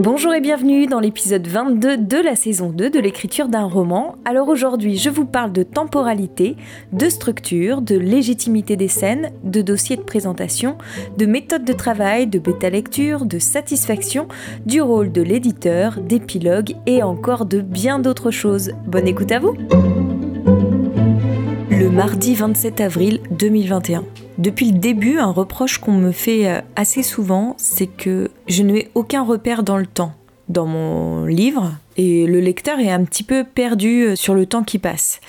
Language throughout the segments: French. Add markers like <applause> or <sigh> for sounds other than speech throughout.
Bonjour et bienvenue dans l'épisode 22 de la saison 2 de l'écriture d'un roman. Alors aujourd'hui, je vous parle de temporalité, de structure, de légitimité des scènes, de dossier de présentation, de méthode de travail, de bêta lecture, de satisfaction, du rôle de l'éditeur, d'épilogue et encore de bien d'autres choses. Bonne écoute à vous Le mardi 27 avril 2021. Depuis le début, un reproche qu'on me fait euh, assez souvent, c'est que je n'ai aucun repère dans le temps dans mon livre et le lecteur est un petit peu perdu euh, sur le temps qui passe.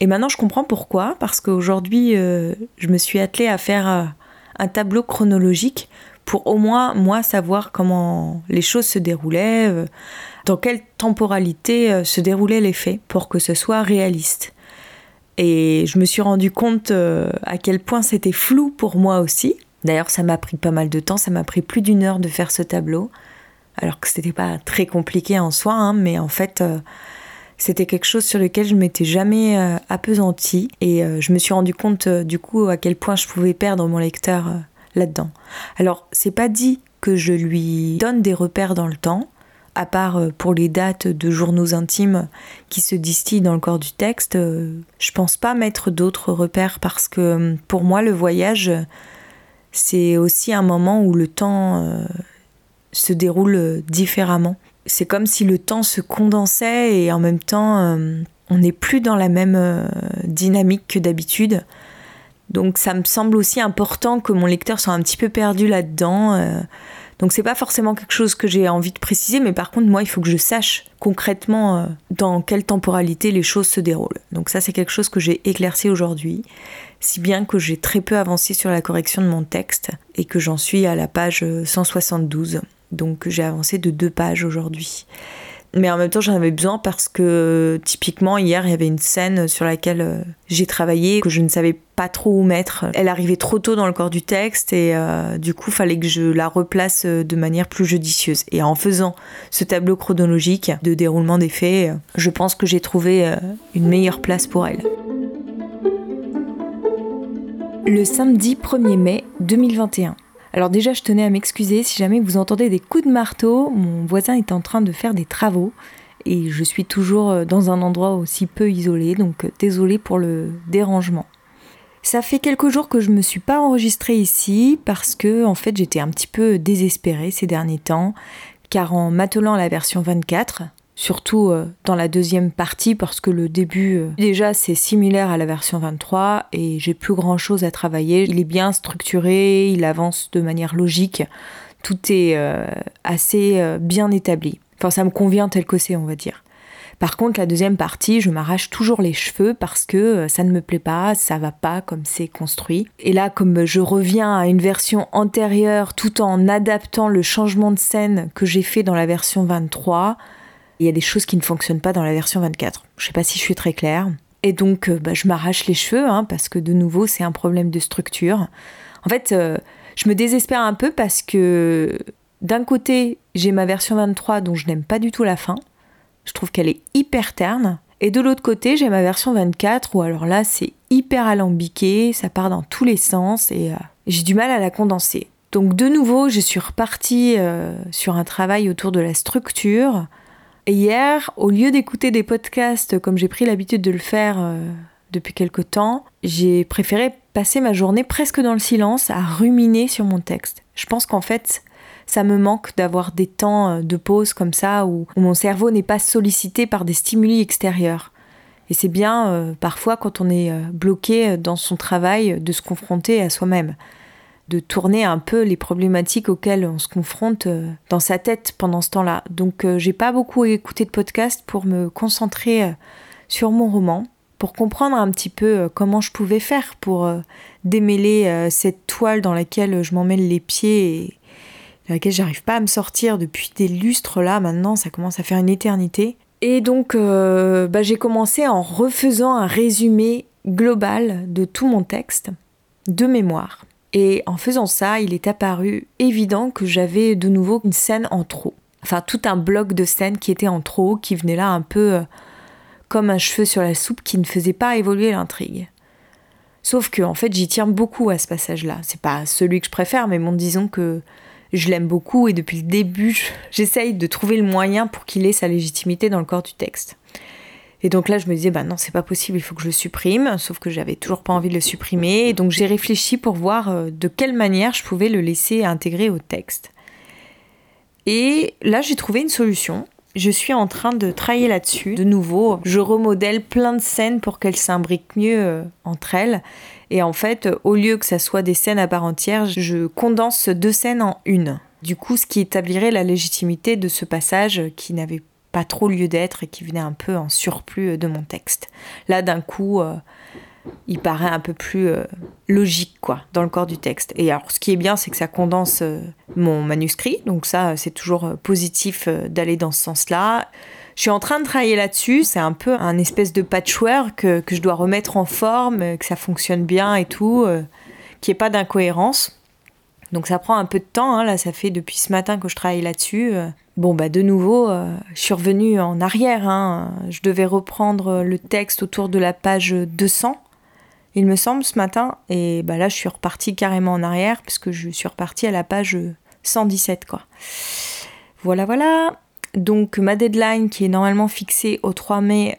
Et maintenant je comprends pourquoi, parce qu'aujourd'hui euh, je me suis attelée à faire un tableau chronologique pour au moins moi savoir comment les choses se déroulaient, dans quelle temporalité se déroulaient les faits pour que ce soit réaliste. Et je me suis rendu compte euh, à quel point c'était flou pour moi aussi. D'ailleurs, ça m'a pris pas mal de temps, ça m'a pris plus d'une heure de faire ce tableau, alors que c'était pas très compliqué en soi, hein, mais en fait, euh, c'était quelque chose sur lequel je m'étais jamais euh, et je me suis rendu compte du coup à quel point je pouvais perdre mon lecteur là-dedans. Alors, c'est pas dit que je lui donne des repères dans le temps, à part euh, pour les dates de journaux intimes qui se distillent dans le corps du texte, euh, je pense pas mettre d'autres repères parce que euh, pour moi le voyage c'est aussi un moment où le temps se déroule différemment. C'est comme si le temps se condensait et en même temps on n'est plus dans la même dynamique que d'habitude. Donc ça me semble aussi important que mon lecteur soit un petit peu perdu là-dedans donc c'est pas forcément quelque chose que j'ai envie de préciser, mais par contre moi il faut que je sache concrètement euh, dans quelle temporalité les choses se déroulent. Donc ça c'est quelque chose que j'ai éclairci aujourd'hui, si bien que j'ai très peu avancé sur la correction de mon texte et que j'en suis à la page 172. Donc j'ai avancé de deux pages aujourd'hui mais en même temps j'en avais besoin parce que typiquement hier il y avait une scène sur laquelle euh, j'ai travaillé que je ne savais pas trop où mettre. Elle arrivait trop tôt dans le corps du texte et euh, du coup fallait que je la replace euh, de manière plus judicieuse. Et en faisant ce tableau chronologique de déroulement des faits, je pense que j'ai trouvé une meilleure place pour elle. Le samedi 1er mai 2021. Alors déjà, je tenais à m'excuser si jamais vous entendez des coups de marteau. Mon voisin est en train de faire des travaux et je suis toujours euh, dans un endroit aussi peu isolé, donc euh, désolé pour le dérangement. Ça fait quelques jours que je me suis pas enregistrée ici parce que en fait j'étais un petit peu désespérée ces derniers temps, car en m'attelant à la version 24, surtout euh, dans la deuxième partie parce que le début euh, déjà c'est similaire à la version 23 et j'ai plus grand chose à travailler. Il est bien structuré, il avance de manière logique, tout est euh, assez bien établi. Enfin ça me convient tel que c'est on va dire. Par contre, la deuxième partie, je m'arrache toujours les cheveux parce que ça ne me plaît pas, ça va pas comme c'est construit. Et là, comme je reviens à une version antérieure tout en adaptant le changement de scène que j'ai fait dans la version 23, il y a des choses qui ne fonctionnent pas dans la version 24. Je sais pas si je suis très claire. Et donc, euh, bah, je m'arrache les cheveux, hein, parce que de nouveau, c'est un problème de structure. En fait, euh, je me désespère un peu parce que d'un côté, j'ai ma version 23 dont je n'aime pas du tout la fin. Je trouve qu'elle est hyper terne. Et de l'autre côté, j'ai ma version 24 où alors là, c'est hyper alambiqué, ça part dans tous les sens et euh, j'ai du mal à la condenser. Donc de nouveau, je suis repartie sur un travail autour de la structure, et hier, au lieu d'écouter des podcasts comme j'ai pris l'habitude de le faire euh, depuis quelque temps, j'ai préféré passer ma journée presque dans le silence à ruminer sur mon texte. Je pense qu'en fait, ça me manque d'avoir des temps euh, de pause comme ça où, mon cerveau n'est pas sollicité par des stimuli extérieurs. Et c'est bien euh, parfois quand on est bloqué dans son travail de se confronter à soi-même de tourner un peu les problématiques auxquelles on se confronte euh, dans sa tête pendant ce temps-là. Donc euh, j'ai pas beaucoup écouté de podcast pour me concentrer euh, sur mon roman, pour comprendre un petit peu comment je pouvais faire pour démêler cette toile dans laquelle je m'emmène les pieds de laquelle j'arrive pas à me sortir depuis des lustres là maintenant, ça commence à faire une éternité. Et donc bah, j'ai commencé en refaisant un résumé global de tout mon texte de mémoire. Et en faisant ça, il est apparu évident que j'avais de nouveau une scène en trop. Enfin, tout un bloc de scènes qui était en trop, qui venait là un peu euh, comme un cheveu sur la soupe qui ne faisait pas évoluer l'intrigue. Sauf que, en fait, j'y tiens beaucoup à ce passage-là. C'est pas celui que je préfère, mais bon, disons que Je l'aime beaucoup et depuis le début, j'essaye de trouver le moyen pour qu'il ait sa légitimité dans le corps du texte. Et donc là, je me disais, bah non, c'est pas possible, il faut que je le supprime. Sauf que j'avais toujours pas envie de le supprimer. Et donc j'ai réfléchi pour voir euh, de quelle manière je pouvais le laisser intégrer au texte. Et là, j'ai trouvé une solution. Je suis en train de travailler là-dessus. De nouveau, je remodèle plein de scènes pour qu'elles s'imbriquent mieux euh, entre elles. Et en fait, au lieu que ça soit des scènes à part entière, je condense deux scènes en une. Du coup, ce qui établirait la légitimité de ce passage qui n'avait pas trop lieu d'être et qui venait un peu en surplus de mon texte. Là, d'un coup, euh, il paraît un peu plus euh, logique, quoi, dans le corps du texte. Et alors, ce qui est bien, c'est que ça condense euh, mon manuscrit, donc ça, c'est toujours positif d'aller dans ce sens-là. Je suis en train de travailler là-dessus, c'est un peu un espèce de patchwork que, que je dois remettre en forme, que ça fonctionne bien et tout, qu'il n'y ait pas d'incohérence. Donc ça prend un peu de temps, hein. là ça fait depuis ce matin que je travaille là-dessus. Bon, bah de nouveau, euh, je suis revenue en arrière. Hein. Je devais reprendre le texte autour de la page 200, il me semble, ce matin. Et bah là, je suis repartie carrément en arrière, parce que je suis repartie à la page 117, quoi. Voilà, voilà. Donc, ma deadline, qui est normalement fixée au 3 mai,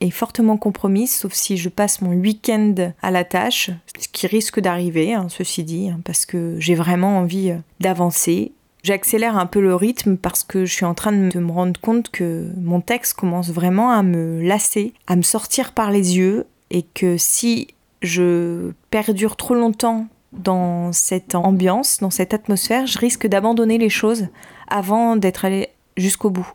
est fortement compromise, sauf si je passe mon week-end à la tâche, ce qui risque d'arriver, hein, ceci dit, hein, parce que j'ai vraiment envie euh, d'avancer J'accélère un peu le rythme parce que je suis en train de me rendre compte que mon texte commence vraiment à me lasser, à me sortir par les yeux et que si je perdure trop longtemps dans cette ambiance, dans cette atmosphère, je risque d'abandonner les choses avant d'être allé jusqu'au bout.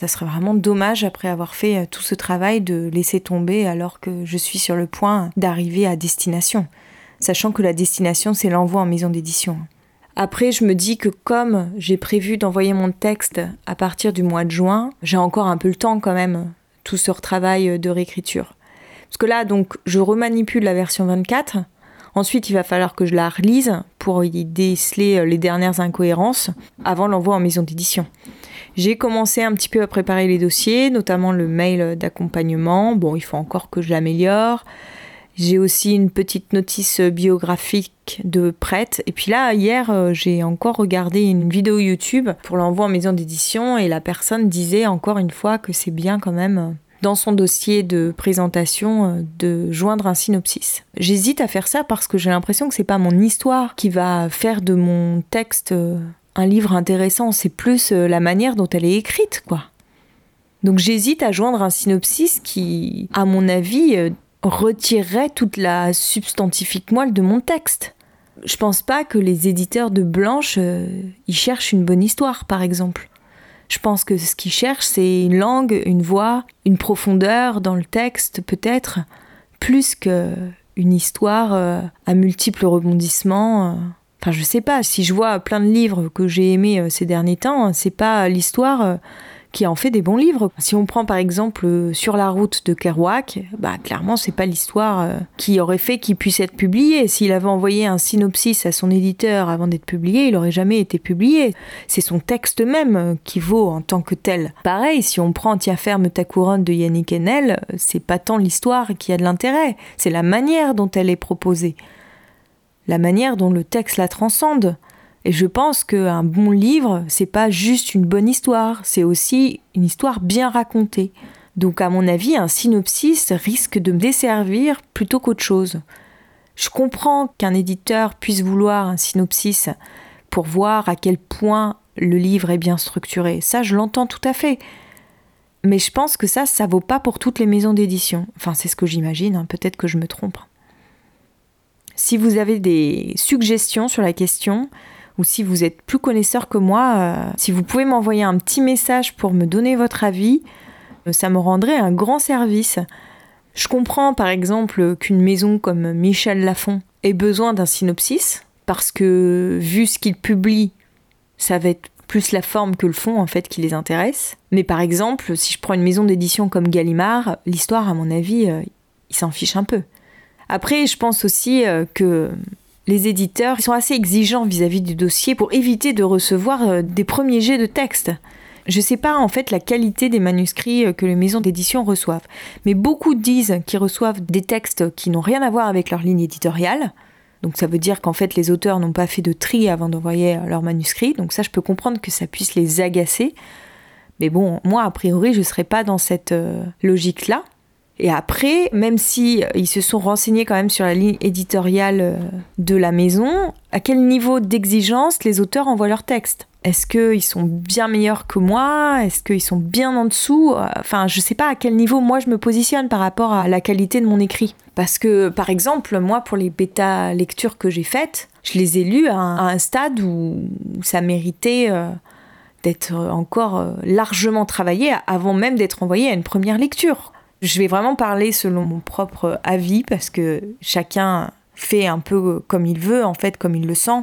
Ça serait vraiment dommage après avoir fait tout ce travail de laisser tomber alors que je suis sur le point d'arriver à destination, sachant que la destination c'est l'envoi en maison d'édition. Après, je me dis que comme j'ai prévu d'envoyer mon texte à partir du mois de juin, j'ai encore un peu le temps quand même, tout ce retravail de réécriture. Parce que là, donc, je remanipule la version 24. Ensuite, il va falloir que je la relise pour y déceler les dernières incohérences avant l'envoi en maison d'édition. J'ai commencé un petit peu à préparer les dossiers, notamment le mail d'accompagnement. Bon, il faut encore que je l'améliore. J'ai aussi une petite notice biographique de prête. Et puis là, hier, euh, j'ai encore regardé une vidéo YouTube pour l'envoi en maison d'édition et la personne disait encore une fois que c'est bien quand même euh, dans son dossier de présentation euh, de joindre un synopsis. J'hésite à faire ça parce que j'ai l'impression que c'est pas mon histoire qui va faire de mon texte un livre intéressant, c'est plus la manière dont elle est écrite, quoi. Donc j'hésite à joindre un synopsis qui, à mon avis, retirerait toute la substantifique moelle de mon texte. Je pense pas que les éditeurs de Blanche euh, y cherchent une bonne histoire, par exemple. Je pense que ce qu'ils cherchent, c'est une langue, une voix, une profondeur dans le texte, peut-être, plus que une histoire euh, à multiples rebondissements. Euh. Enfin, je sais pas, si je vois plein de livres que j'ai aimés ces derniers temps, c'est pas l'histoire qui en fait des bons livres. Si on prend par exemple euh, Sur la route de Kerouac, bah clairement c'est pas l'histoire euh, qui aurait fait qu'il puisse être publié. S'il avait envoyé un synopsis à son éditeur avant d'être publié, il aurait jamais été publié. C'est son texte même euh, qui vaut en tant que tel. Pareil, si on prend Tiens ferme ta couronne de Yannick Enel, c'est pas tant l'histoire qui a de l'intérêt, c'est la manière dont elle est proposée. La manière dont le texte la transcende. Et je pense qu'un bon livre, c'est pas juste une bonne histoire, c'est aussi une histoire bien racontée. Donc, à mon avis, un synopsis risque de me desservir plutôt qu'autre chose. Je comprends qu'un éditeur puisse vouloir un synopsis pour voir à quel point le livre est bien structuré. Ça, je l'entends tout à fait. Mais je pense que ça, ça vaut pas pour toutes les maisons d'édition. Enfin, c'est ce que j'imagine, hein. peut-être que je me trompe. Si vous avez des suggestions sur la question, ou si vous êtes plus connaisseur que moi, euh, si vous pouvez m'envoyer un petit message pour me donner votre avis, euh, ça me rendrait un grand service. Je comprends par exemple qu'une maison comme Michel Lafon ait besoin d'un synopsis, parce que vu ce qu'il publie, ça va être plus la forme que le fond en fait qui les intéresse. Mais par exemple, si je prends une maison d'édition comme Gallimard, l'histoire à mon avis, euh, il s'en fiche un peu. Après, je pense aussi que les éditeurs sont assez exigeants vis-à-vis du dossier pour éviter de recevoir euh, des premiers jets de texte. Je ne sais pas en fait la qualité des manuscrits euh, que les maisons d'édition reçoivent, mais beaucoup disent qu'ils reçoivent des textes qui n'ont rien à voir avec leur ligne éditoriale. Donc ça veut dire qu'en fait les auteurs n'ont pas fait de tri avant d'envoyer leur manuscrit. Donc ça je peux comprendre que ça puisse les agacer. Mais bon, moi a priori je ne serais pas dans cette euh, logique-là. Et après, même si euh, ils se sont renseignés quand même sur la ligne éditoriale euh, de la maison, à quel niveau d'exigence les auteurs envoient leurs textes? Est-ce qu'ils sont bien meilleurs que moi? Est-ce qu'ils sont bien en dessous? Enfin, je sais pas à quel niveau moi je me positionne par rapport à la qualité de mon écrit. Parce que, par exemple, moi, pour les bêta lectures que j'ai faites, je les ai lues à un, stade où ça méritait euh, d'être encore largement travaillé avant même d'être envoyé à une première lecture. Je vais vraiment parler selon mon propre avis parce que chacun fait un peu comme il veut, en fait, comme il le sent.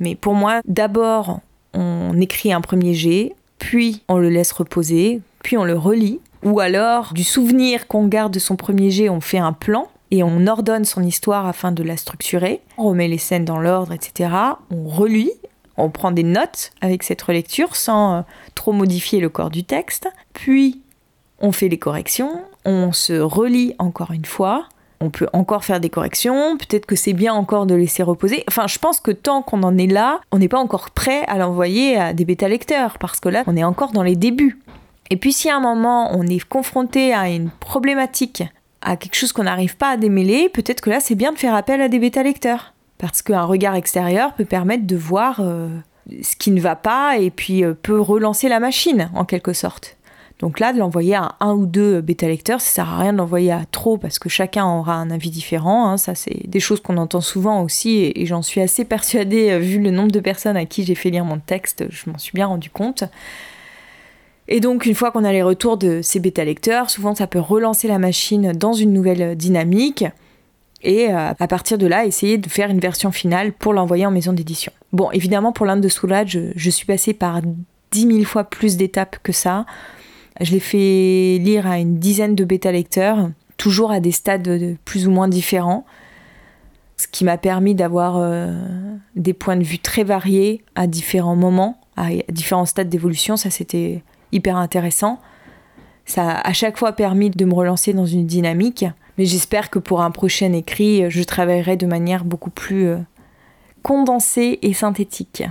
Mais pour moi, d'abord, on écrit un premier jet, puis on le laisse reposer, puis on le relit. Ou alors, du souvenir qu'on garde de son premier jet, on fait un plan et on ordonne son histoire afin de la structurer. On remet les scènes dans l'ordre, etc. On relit, on prend des notes avec cette relecture sans euh, trop modifier le corps du texte. Puis on fait les corrections, on se relit encore une fois, on peut encore faire des corrections, peut-être que c'est bien encore de laisser reposer. Enfin, je pense que tant qu'on en est là, on n'est pas encore prêt à l'envoyer à des bêta-lecteurs, parce que là, on est encore dans les débuts. Et puis si à un moment, on est confronté à une problématique, à quelque chose qu'on n'arrive pas à démêler, peut-être que là, c'est bien de faire appel à des bêta-lecteurs. Parce qu'un regard extérieur peut permettre de voir euh, ce qui ne va pas et puis euh, peut relancer la machine, en quelque sorte. Donc là, de l'envoyer à un ou deux bêta-lecteurs, ça sert à rien de l'envoyer à trop parce que chacun aura un avis différent. Hein. Ça, c'est des choses qu'on entend souvent aussi et, j'en suis assez persuadée, euh, vu le nombre de personnes à qui j'ai fait lire mon texte, je m'en suis bien rendu compte. Et donc, une fois qu'on a les retours de ces bêta-lecteurs, souvent ça peut relancer la machine dans une nouvelle dynamique et euh, à partir de là, essayer de faire une version finale pour l'envoyer en maison d'édition. Bon, évidemment, pour l'Inde de Soulage, je, je suis passée par dix mille fois plus d'étapes que ça. Je l'ai fait lire à une dizaine de bêta-lecteurs, toujours à des stades plus ou moins différents, ce qui m'a permis d'avoir euh, des points de vue très variés à différents moments, à différents stades d'évolution. Ça, c'était hyper intéressant. Ça a à chaque fois permis de me relancer dans une dynamique. Mais j'espère que pour un prochain écrit, je travaillerai de manière beaucoup plus euh, condensée et synthétique.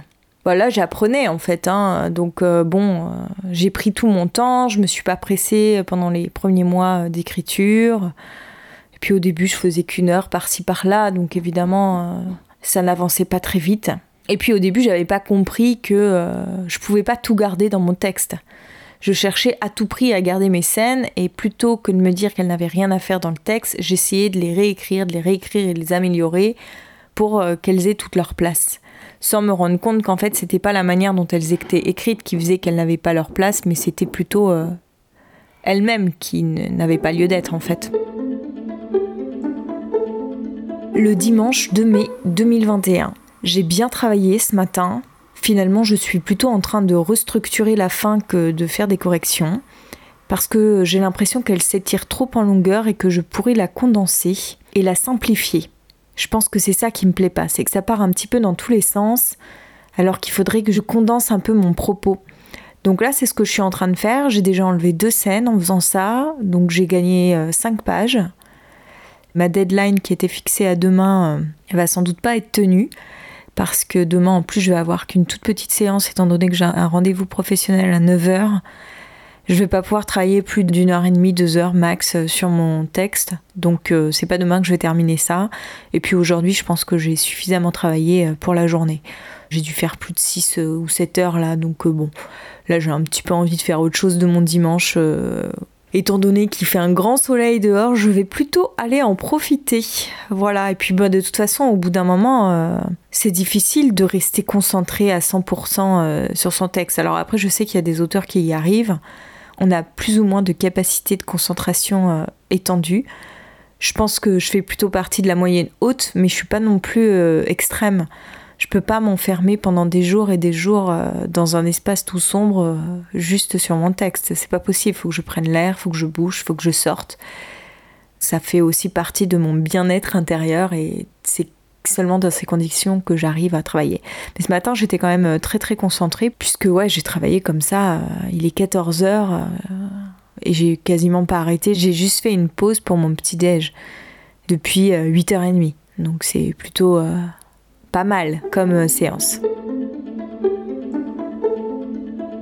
Voilà, j'apprenais en fait. Hein. Donc euh, bon, euh, j'ai pris tout mon temps, je me suis pas pressée pendant les premiers mois euh, d'écriture. Et puis au début, je faisais qu'une heure par-ci par-là, donc évidemment, ça n'avançait pas très vite. Et puis au début, j'avais pas compris que je pouvais pas tout garder dans mon texte. Je cherchais à tout prix à garder mes scènes et plutôt que de me dire qu'elles n'avaient rien à faire dans le texte, j'essayais de les réécrire, de les réécrire et de les améliorer pour qu'elles aient toute leur place sans me rendre compte qu'en fait c'était pas la manière dont elles étaient écrites qui faisait qu'elles n'avaient pas leur place, mais c'était plutôt euh, elles-mêmes qui n'avaient pas lieu d'être en fait. Le dimanche 2 mai 2021, j'ai bien travaillé ce matin. Finalement, je suis plutôt en train de restructurer la fin que de faire des corrections parce que j'ai l'impression qu'elle s'étire trop en longueur et que je pourrais la condenser et la simplifier. Je pense que c'est ça qui me plaît pas, c'est que ça part un petit peu dans tous les sens, alors qu'il faudrait que je condense un peu mon propos. Donc là, c'est ce que je suis en train de faire. J'ai déjà enlevé deux scènes en faisant ça, donc j'ai gagné 5 euh, pages. Ma deadline qui était fixée à demain, euh, elle va sans doute pas être tenue parce que demain en plus je vais avoir qu'une toute petite séance étant donné que j'ai un rendez-vous professionnel à 9h je vais pas pouvoir travailler plus d'une heure et demie, deux heures max euh, sur mon texte. Donc euh, c'est pas demain que je vais terminer ça. Et puis aujourd'hui, je pense que j'ai suffisamment travaillé euh, pour la journée. J'ai dû faire plus de 6 ou 7 heures là, donc bon, là j'ai un petit peu envie de faire autre chose de mon dimanche. Étant donné qu'il fait un grand soleil dehors, je vais plutôt aller en profiter. Voilà, et puis bah, de toute façon, au bout d'un moment, c'est difficile de rester concentré à 100% sur son texte. Alors après, je sais qu'il y a des auteurs qui y arrivent on a plus ou moins de capacité de concentration euh, étendue. Je pense que je fais plutôt partie de la moyenne haute, mais je suis pas non plus euh, extrême. Je peux pas m'enfermer pendant des jours et des jours euh, dans un espace tout sombre juste sur mon texte. C'est pas possible. Faut que je prenne l'air, faut que je bouge, faut que je sorte. Ça fait aussi partie de mon bien-être intérieur et c'est seulement dans ces conditions que j'arrive à travailler. Mais ce matin, j'étais quand même euh, très très concentrée puisque ouais, j'ai travaillé comme ça. Euh, il est 14 heures euh, et j'ai quasiment pas arrêté. J'ai juste fait une pause pour mon petit déj depuis 8h30. Donc c'est plutôt pas mal comme séance.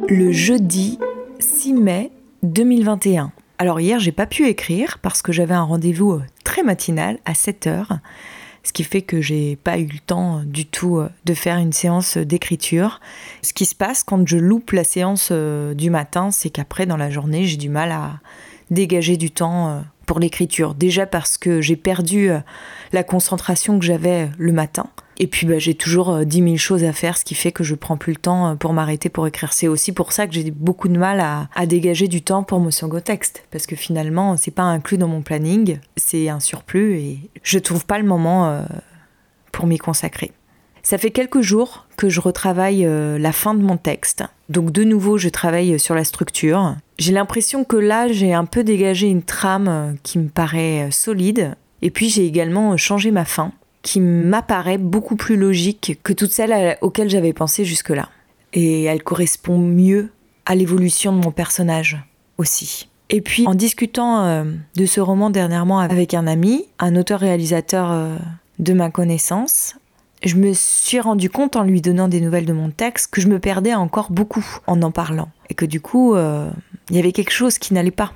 Le jeudi 6 mai 2021. Alors hier, j'ai pas pu écrire parce que j'avais un rendez-vous très matinal à 7h, ce qui fait que j'ai pas eu le temps du tout de faire une séance d'écriture. Ce qui se passe quand je loupe la séance du matin, c'est qu'après dans la journée, j'ai du mal à dégager du temps pour l'écriture. Déjà parce que j'ai perdu euh, la concentration que j'avais le matin. Et puis bah, j'ai toujours euh, dix mille choses à faire, ce qui fait que je prends plus le temps euh, pour m'arrêter pour écrire. C'est aussi pour ça que j'ai beaucoup de mal à, dégager du temps pour mon second texte. Parce que finalement, c'est pas inclus dans mon planning, c'est un surplus et je trouve pas le moment pour m'y consacrer. Ça fait quelques jours que je retravaille euh, la fin de mon texte. Donc de nouveau, je travaille sur la structure. J'ai l'impression que là, j'ai un peu dégagé une trame euh, qui me paraît euh, solide. Et puis j'ai également changé ma fin, qui m'apparaît beaucoup plus logique que toutes celles auxquelles j'avais pensé jusque-là. Et elle correspond mieux à l'évolution de mon personnage aussi. Et puis en discutant de ce roman dernièrement avec un ami, un auteur-réalisateur de ma connaissance, je me suis rendu compte en lui donnant des nouvelles de mon texte que je me perdais encore beaucoup en en parlant. Et que du coup, euh, il y avait quelque chose qui n'allait pas.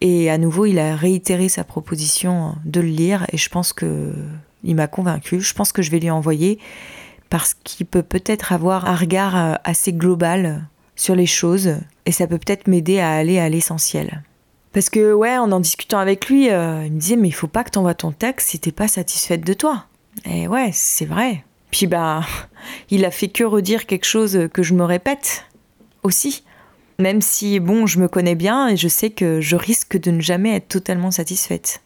Et à nouveau, il a réitéré sa proposition de le lire et je pense que il m'a convaincu. Je pense que je vais lui envoyer parce qu'il peut peut-être avoir un regard euh, assez global sur les choses et ça peut peut-être m'aider à aller à l'essentiel. Parce que ouais, en en discutant avec lui, euh, il me disait mais il faut pas que tu envoies ton texte si t'es pas satisfaite de toi. Et ouais, c'est vrai. Puis bah, <laughs> il a fait que redire quelque chose que je me répète aussi. Même si, bon, je me connais bien et je sais que je risque de ne jamais être totalement satisfaite.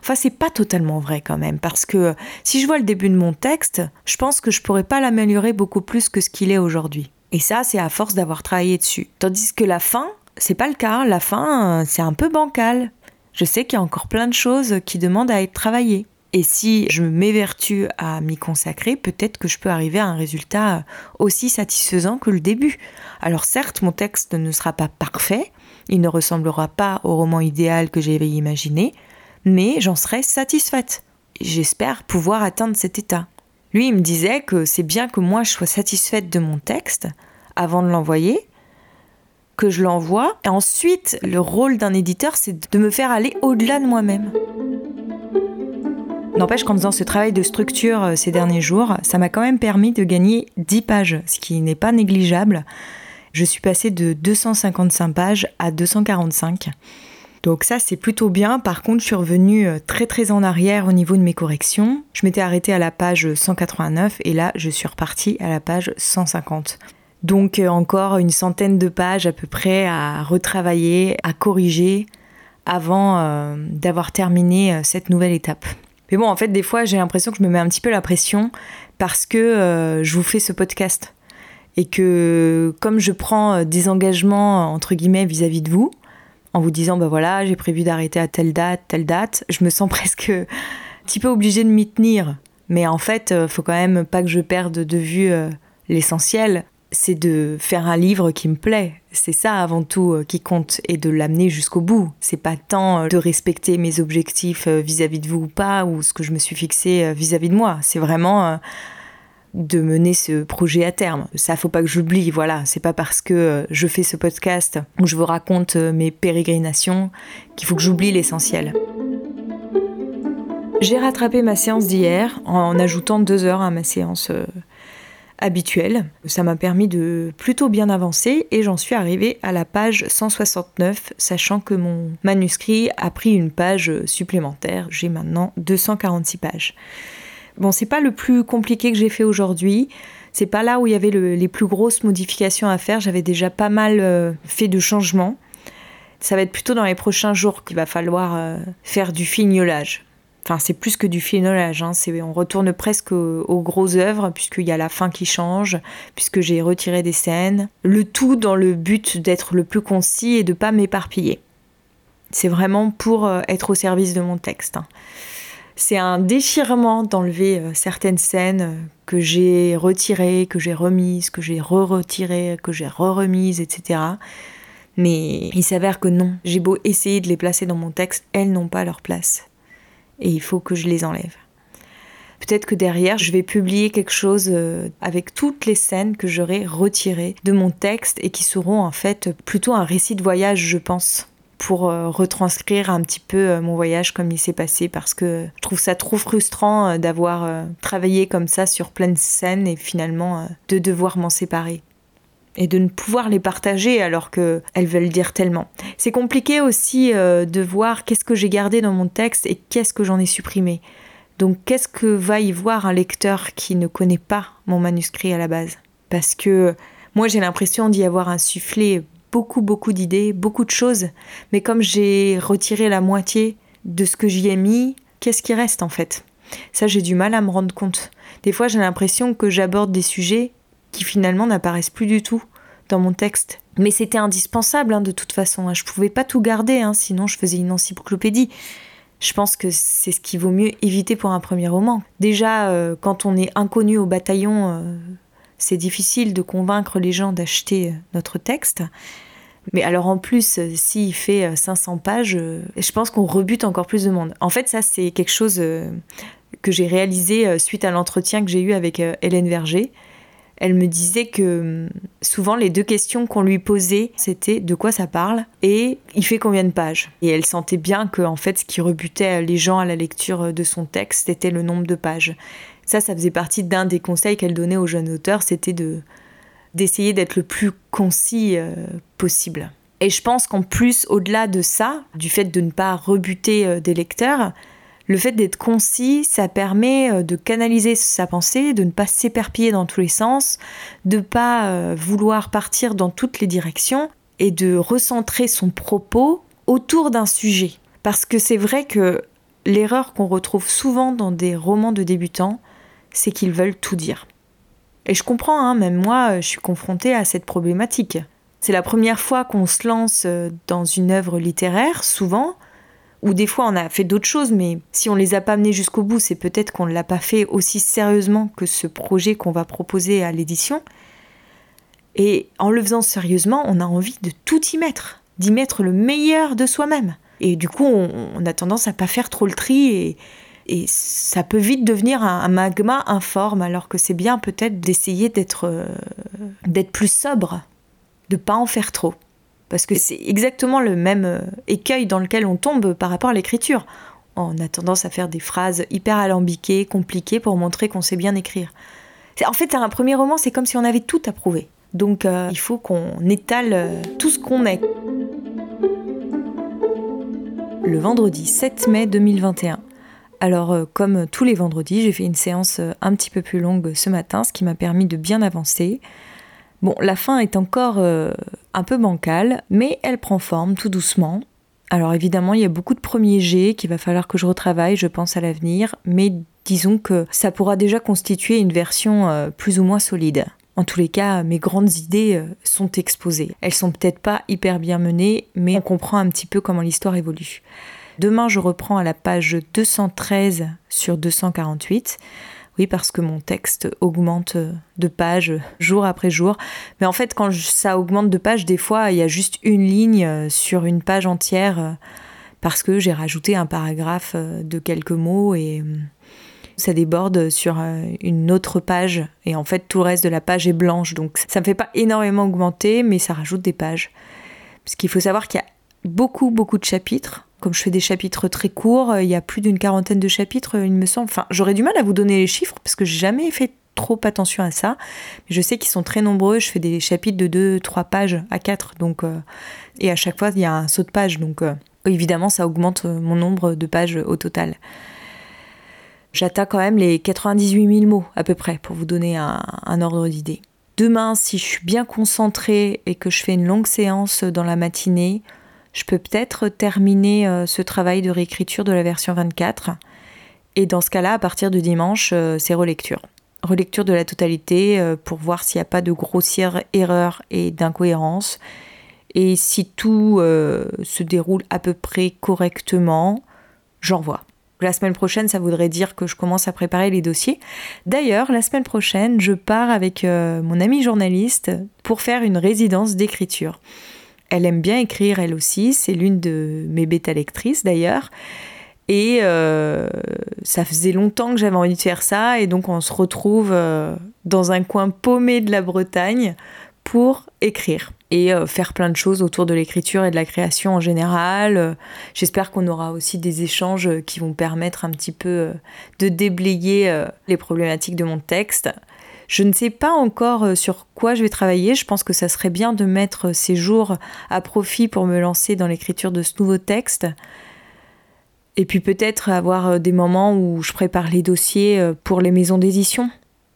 Enfin, c'est pas totalement vrai quand même, parce que si je vois le début de mon texte, je pense que je pourrais pas l'améliorer beaucoup plus que ce qu'il est aujourd'hui. Et ça, c'est à force d'avoir travaillé dessus. Tandis que la fin, c'est pas le cas. La fin, c'est un peu bancal. Je sais qu'il y a encore plein de choses qui demandent à être travaillées. Et si je m'évertue à m'y consacrer, peut-être que je peux arriver à un résultat aussi satisfaisant que le début. Alors certes, mon texte ne sera pas parfait, il ne ressemblera pas au roman idéal que j'avais imaginé, mais j'en serai satisfaite. J'espère pouvoir atteindre cet état. Lui, il me disait que c'est bien que moi je sois satisfaite de mon texte avant de l'envoyer, que je l'envoie, et ensuite le rôle d'un éditeur, c'est de me faire aller au-delà de moi-même. N'empêche qu'en faisant ce travail de structure euh, ces derniers jours, ça m'a quand même permis de gagner 10 pages, ce qui n'est pas négligeable. Je suis passée de 255 pages à 245. Donc ça c'est plutôt bien. Par contre, je suis revenue euh, très très en arrière au niveau de mes corrections. Je m'étais arrêtée à la page 189 et là je suis repartie à la page 150. Donc euh, encore une centaine de pages à peu près à retravailler, à corriger avant d'avoir terminé cette nouvelle étape. Mais bon, en fait, des fois, j'ai l'impression que je me mets un petit peu la pression parce que euh, je vous fais ce podcast. Et que comme je prends euh, des engagements, entre guillemets, vis-à-vis de vous, en vous disant, bah voilà, j'ai prévu d'arrêter à telle date, telle date, je me sens <laughs> presque un petit peu obligée de m'y tenir. Mais en fait, euh, faut quand même pas que je perde de vue l'essentiel c'est de faire un livre qui me plaît. C'est ça avant tout euh, qui compte et de l'amener jusqu'au bout. C'est pas tant euh, de respecter mes objectifs euh, vis-à-vis de vous ou pas, ou ce que je me suis fixé vis-à-vis de moi. C'est vraiment de mener ce projet à terme. Ça, faut pas que j'oublie, voilà. C'est pas parce que je fais ce podcast où je vous raconte mes pérégrinations qu'il faut que j'oublie l'essentiel. J'ai rattrapé ma séance d'hier en ajoutant deux heures à ma séance habituel. Ça m'a permis de plutôt bien avancer et j'en suis arrivée à la page 169, sachant que mon manuscrit a pris une page supplémentaire. J'ai maintenant 246 pages. Bon, c'est pas le plus compliqué que j'ai fait aujourd'hui. C'est pas là où il y avait les plus grosses modifications à faire. J'avais déjà pas mal euh, fait de changements. Ça va être plutôt dans les prochains jours qu'il va falloir euh, faire du fignolage. Enfin, c'est plus que du finolage, hein. on retourne presque aux, grosses œuvres, puisqu'il y a la fin qui change, puisque j'ai retiré des scènes. Le tout dans le but d'être le plus concis et de pas m'éparpiller. C'est vraiment pour euh, être au service de mon texte. Hein. C'est un déchirement d'enlever euh, certaines scènes euh, que j'ai retirées, que j'ai remises, que j'ai re-retirées, que j'ai re-remises, etc. Mais il s'avère que non. J'ai beau essayer de les placer dans mon texte, elles n'ont pas leur place et il faut que je les enlève. Peut-être que derrière, je vais publier quelque chose euh, avec toutes les scènes que j'aurai retirées de mon texte et qui seront en fait plutôt un récit de voyage, je pense pour euh, retranscrire un petit peu euh, mon voyage comme il s'est passé parce que je trouve ça trop frustrant d'avoir travaillé comme ça sur plein scènes et finalement de devoir m'en séparer et de ne pouvoir les partager alors qu'elles veulent dire tellement. C'est compliqué aussi de voir qu'est-ce que j'ai gardé dans mon texte et qu'est-ce que j'en ai supprimé. Donc qu'est-ce que va y voir un lecteur qui ne connaît pas mon manuscrit à la base? Parce que moi j'ai l'impression d'y avoir insufflé beaucoup beaucoup d'idées, beaucoup de choses, mais comme j'ai retiré la moitié de ce que j'y ai mis, qu'est-ce qui reste en fait? Ça j'ai du mal à me rendre compte. Des fois j'ai l'impression que j'aborde des sujets qui finalement n'apparaissent plus du tout dans mon texte. Mais c'était indispensable hein, de toute façon. Hein. Je pouvais pas tout garder, hein, sinon je faisais une encyclopédie je pense que c'est ce qu'il vaut mieux éviter pour un premier roman. Déjà, euh, quand on est inconnu au bataillon, euh, c'est difficile de convaincre les gens d'acheter euh, notre texte. Mais alors en plus, s'il fait 500 pages, je pense qu'on rebute encore plus de monde. En fait, ça, c'est quelque chose que j'ai réalisé suite à l'entretien que j'ai eu avec Hélène Verger elle me disait que hum, souvent les deux questions qu'on lui posait, c'était de quoi ça parle et il fait combien de pages. Et elle sentait bien que en fait ce qui rebutait les gens à la lecture de son texte, c'était le nombre de pages. Ça, ça faisait partie d'un des conseils qu'elle donnait aux jeunes auteurs, c'était de d'essayer d'être le plus concis euh, possible. Et je pense qu'en plus, au-delà de ça, du fait de ne pas rebuter euh, des lecteurs, le fait d'être concis, ça permet euh, de canaliser sa pensée, de ne pas s'éperpiller dans tous les sens, de ne pas vouloir partir dans toutes les directions et de recentrer son propos autour d'un sujet. Parce que c'est vrai que l'erreur qu'on retrouve souvent dans des romans de débutants, c'est qu'ils veulent tout dire. Et je comprends, hein, même moi, je suis confrontée à cette problématique. C'est la première fois qu'on se lance euh, dans une œuvre littéraire, souvent, ou des fois on a fait d'autres choses, mais si on les a pas amenés jusqu'au bout, c'est peut-être qu'on ne l'a pas fait aussi sérieusement que ce projet qu'on va proposer à l'édition. Et en le faisant sérieusement, on a envie de tout y mettre, d'y mettre le meilleur de soi-même. Et du coup, on, a tendance à pas faire trop le tri et, ça peut vite devenir un, magma informe, alors que c'est bien peut-être d'essayer d'être euh, d'être plus sobre, de pas en faire trop. Parce que c'est exactement le même euh, écueil dans lequel on tombe par rapport à l'écriture. On a tendance à faire des phrases hyper alambiquées, compliquées pour montrer qu'on sait bien écrire. En fait, un premier roman, c'est comme si on avait tout à prouver. Donc euh, il faut qu'on étale tout ce qu'on est. Le vendredi 7 mai 2021. Alors, comme tous les vendredis, j'ai fait une séance un petit peu plus longue ce matin, ce qui m'a permis de bien avancer. Bon, la fin est encore euh, un peu bancale, mais elle prend forme tout doucement. Alors évidemment, il y a beaucoup de premiers jets qu'il va falloir que je retravaille, je pense à l'avenir, mais disons que ça pourra déjà constituer une version euh, plus ou moins solide. En tous les cas, mes grandes idées euh, sont exposées. Elles sont peut-être pas hyper bien menées, mais on comprend un petit peu comment l'histoire évolue. Demain, je reprends à la page 213 sur 248. Oui, parce que mon texte augmente de pages jour après jour. Mais en fait, quand ça augmente de pages, des fois, il y a juste une ligne sur une page entière parce que j'ai rajouté un paragraphe de quelques mots et ça déborde sur une autre page et en fait tout le reste de la page est blanche donc ça me fait pas énormément augmenter mais ça rajoute des pages parce qu'il faut savoir qu'il y a beaucoup beaucoup de chapitres comme je fais des chapitres très courts, euh, il y a plus d'une quarantaine de chapitres, il me semble. Enfin, j'aurais du mal à vous donner les chiffres parce que j'ai jamais fait trop attention à ça. Mais je sais qu'ils sont très nombreux. Je fais des chapitres de 2, 3 pages à 4. Donc, euh, et à chaque fois, il y a un saut de page. Donc, euh, évidemment, ça augmente mon nombre de pages au total. J'atteins quand même les 98 000 mots à peu près pour vous donner un, un ordre d'idée. Demain, si je suis bien concentrée et que je fais une longue séance dans la matinée, je peux peut-être terminer euh, ce travail de réécriture de la version 24. Et dans ce cas-là, à partir de dimanche, euh, c'est relecture. Relecture de la totalité euh, pour voir s'il n'y a pas de grossières erreurs et d'incohérences. Et si tout se déroule à peu près correctement, j'envoie. La semaine prochaine, ça voudrait dire que je commence à préparer les dossiers. D'ailleurs, la semaine prochaine, je pars avec mon ami journaliste pour faire une résidence d'écriture. Elle aime bien écrire elle aussi, c'est l'une de mes bêta lectrices d'ailleurs. Et euh, ça faisait longtemps que j'avais envie de faire ça, et donc on se retrouve euh, dans un coin paumé de la Bretagne pour écrire et euh, faire plein de choses autour de l'écriture et de la création en général. J'espère qu'on aura aussi des échanges qui vont permettre un petit peu de déblayer les problématiques de mon texte. Je ne sais pas encore sur quoi je vais travailler. Je pense que ça serait bien de mettre ces jours à profit pour me lancer dans l'écriture de ce nouveau texte. Et puis peut-être avoir euh, des moments où je prépare les dossiers euh, pour les maisons d'édition.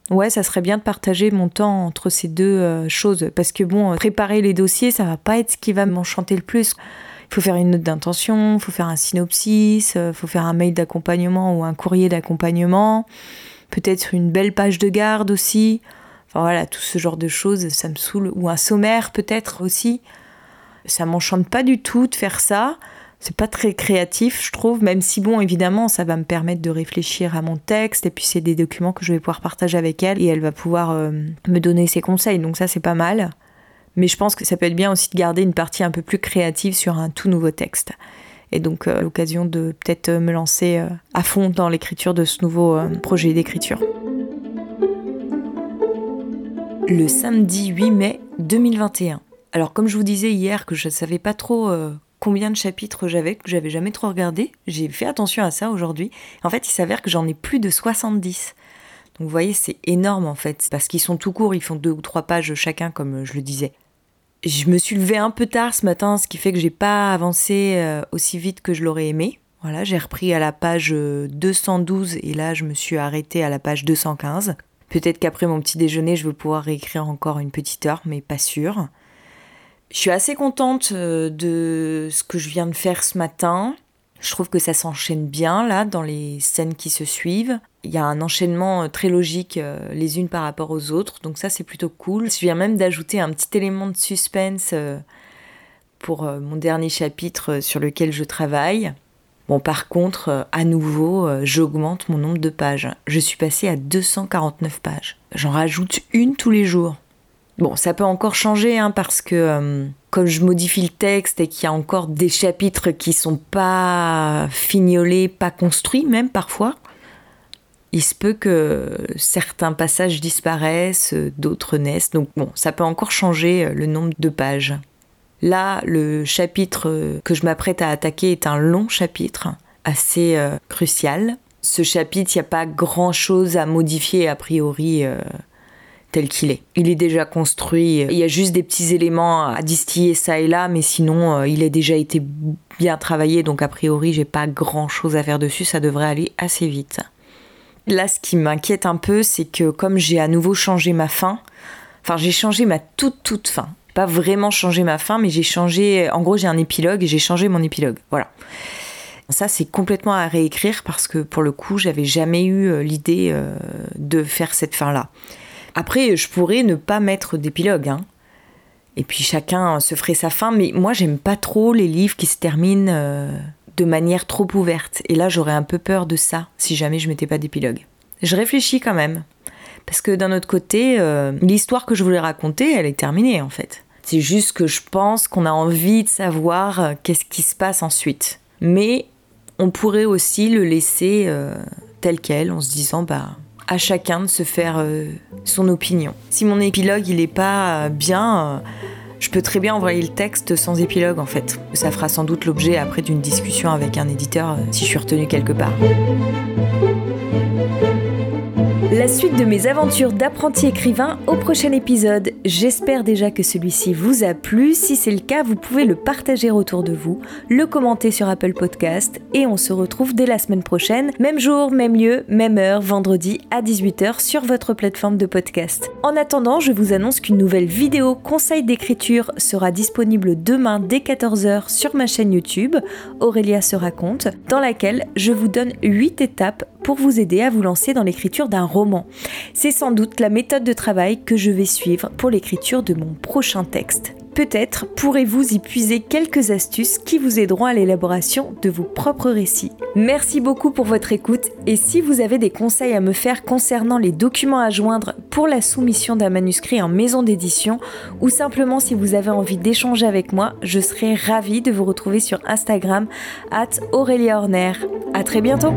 Ouais, ça serait bien de partager mon temps entre ces deux euh, choses. Parce que bon, préparer les dossiers, ça va pas être ce qui va m'enchanter le plus. Il faut faire une note d'intention, il faut faire un synopsis, il faut faire un mail d'accompagnement ou un courrier d'accompagnement. Peut-être une belle page de garde aussi. Enfin voilà, tout ce genre de choses, ça me saoule. Ou un sommaire peut-être aussi. Ça m'enchante pas du tout de faire ça c'est pas très créatif, je trouve, même si, bon, évidemment, ça va me permettre de réfléchir à mon texte, et puis c'est des documents que je vais pouvoir partager avec elle, et elle va pouvoir euh, me donner ses conseils, donc ça, c'est pas mal. Mais je pense que ça peut être bien aussi de garder une partie un peu plus créative sur un tout nouveau texte. Et donc, euh, l'occasion de peut-être euh, me lancer à fond dans l'écriture de ce nouveau projet d'écriture. Le samedi 8 mai 2021. Alors, comme je vous disais hier que je ne savais pas trop combien de chapitres j'avais, que j'avais jamais trop regardé. J'ai fait attention à ça aujourd'hui. En fait, il s'avère que j'en ai plus de 70. Donc vous voyez, c'est énorme en fait, parce qu'ils sont tout courts, ils font deux ou trois pages chacun, comme je le disais. Je me suis levée un peu tard ce matin, ce qui fait que j'ai pas avancé euh, aussi vite que je l'aurais aimé. Voilà, j'ai repris à la page 212 et là je me suis arrêtée à la page 215. Peut-être qu'après mon petit déjeuner, je vais pouvoir réécrire encore une petite heure, mais pas sûr. Je suis assez contente euh, de ce que je viens de faire ce matin. Je trouve que ça s'enchaîne bien là dans les scènes qui se suivent. Il y a un enchaînement euh, très logique euh, les unes par rapport aux autres, donc ça c'est plutôt cool. Je viens même d'ajouter un petit élément de suspense pour mon dernier chapitre sur lequel je travaille. Bon, par contre, à nouveau, j'augmente mon nombre de pages. Je suis passée à 249 pages. J'en rajoute une tous les jours. Bon, ça peut encore changer hein, parce que euh, comme je modifie le texte et qu'il y a encore des chapitres qui sont pas fignolés, pas construits même parfois, il se peut que certains passages disparaissent, d'autres naissent. Donc bon, ça peut encore changer euh, le nombre de pages. Là, le chapitre que je m'apprête à attaquer est un long chapitre, assez euh, crucial. Ce chapitre, il n'y a pas grand-chose à modifier a priori tel qu'il est. Il est déjà construit, il y a juste des petits éléments à distiller ça et là, mais sinon euh, il a déjà été bien travaillé, donc a priori j'ai pas grand chose à faire dessus, ça devrait aller assez vite. Là, ce qui m'inquiète un peu, c'est que comme j'ai à nouveau changé ma fin, enfin j'ai changé ma toute toute fin, pas vraiment changé ma fin, mais j'ai changé, en gros j'ai un épilogue et j'ai changé mon épilogue, voilà. Ça, c'est complètement à réécrire parce que pour le coup, j'avais jamais eu euh, l'idée euh, de faire cette fin-là. Après, je pourrais ne pas mettre d'épilogue. Hein. Et puis chacun se ferait sa fin, mais moi j'aime pas trop les livres qui se terminent euh, de manière trop ouverte. Et là j'aurais un peu peur de ça si jamais je mettais pas d'épilogue. Je réfléchis quand même. Parce que d'un autre côté, euh, l'histoire que je voulais raconter, elle est terminée en fait. C'est juste que je pense qu'on a envie de savoir euh, qu'est-ce qui se passe ensuite. Mais on pourrait aussi le laisser tel quel en se disant bah à chacun de se faire euh, son opinion. Si mon épilogue il est pas euh, bien, euh, je peux très bien envoyer le texte sans épilogue en fait. Ça fera sans doute l'objet après d'une discussion avec un éditeur si je suis retenue quelque part. La suite de mes aventures d'apprenti écrivain au prochain épisode. J'espère déjà que celui-ci vous a plu. Si c'est le cas, vous pouvez le partager autour de vous, le commenter sur Apple Podcast et on se retrouve dès la semaine prochaine, même jour, même lieu, même heure, vendredi à 18h sur votre plateforme de podcast. En attendant, je vous annonce qu'une nouvelle vidéo conseil d'écriture sera disponible demain dès 14h sur ma chaîne YouTube, Aurélia se raconte, dans laquelle je vous donne 8 étapes pour vous aider à vous lancer dans l'écriture d'un roman. C'est sans doute la méthode de travail que je vais suivre pour l'écriture de mon prochain texte. Peut-être pourrez-vous y puiser quelques astuces qui vous aideront à l'élaboration de vos propres récits. Merci beaucoup pour votre écoute et si vous avez des conseils à me faire concernant les documents à joindre pour la soumission d'un manuscrit en maison d'édition ou simplement si vous avez envie d'échanger avec moi, je serai ravie de vous retrouver sur Instagram at Aurélia Horner. À très bientôt!